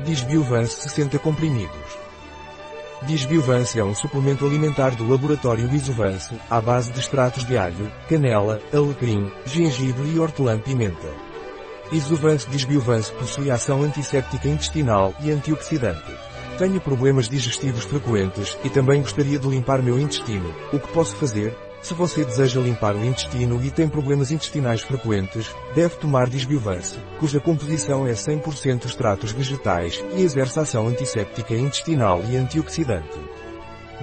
Disbiovance 60 comprimidos. Disbiovance é um suplemento alimentar do laboratório Isovance, à base de extratos de alho, canela, alecrim, gengibre e hortelã-pimenta. Isovance Disbiovance possui ação antisséptica intestinal e antioxidante. Tenho problemas digestivos frequentes e também gostaria de limpar meu intestino. O que posso fazer? Se você deseja limpar o intestino e tem problemas intestinais frequentes, deve tomar Disbiovance, cuja composição é 100% extratos vegetais e exerce ação antisséptica intestinal e antioxidante.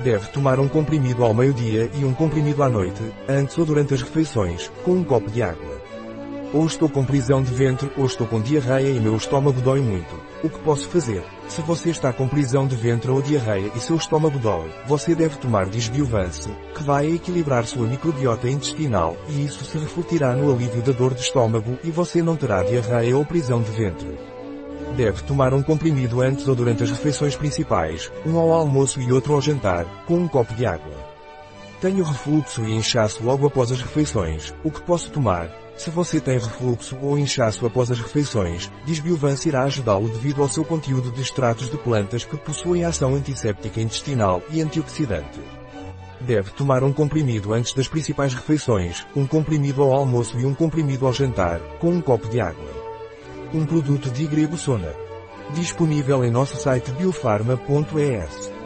Deve tomar um comprimido ao meio-dia e um comprimido à noite, antes ou durante as refeições, com um copo de água. Ou estou com prisão de ventre ou estou com diarreia e meu estômago dói muito. O que posso fazer? Se você está com prisão de ventre ou diarreia e seu estômago dói, você deve tomar Disbiovance, que vai equilibrar sua microbiota intestinal, e isso se refletirá no alívio da dor de estômago e você não terá diarreia ou prisão de ventre. Deve tomar um comprimido antes ou durante as refeições principais, um ao almoço e outro ao jantar, com um copo de água. Tenho refluxo e inchaço logo após as refeições, o que posso tomar? Se você tem refluxo ou inchaço após as refeições, Disbiovance irá ajudá-lo devido ao seu conteúdo de extratos de plantas que possuem ação antisséptica intestinal e antioxidante. Deve tomar um comprimido antes das principais refeições, um comprimido ao almoço e um comprimido ao jantar, com um copo de água. Um produto de Grego Sona. Disponível em nosso site biofarma.es.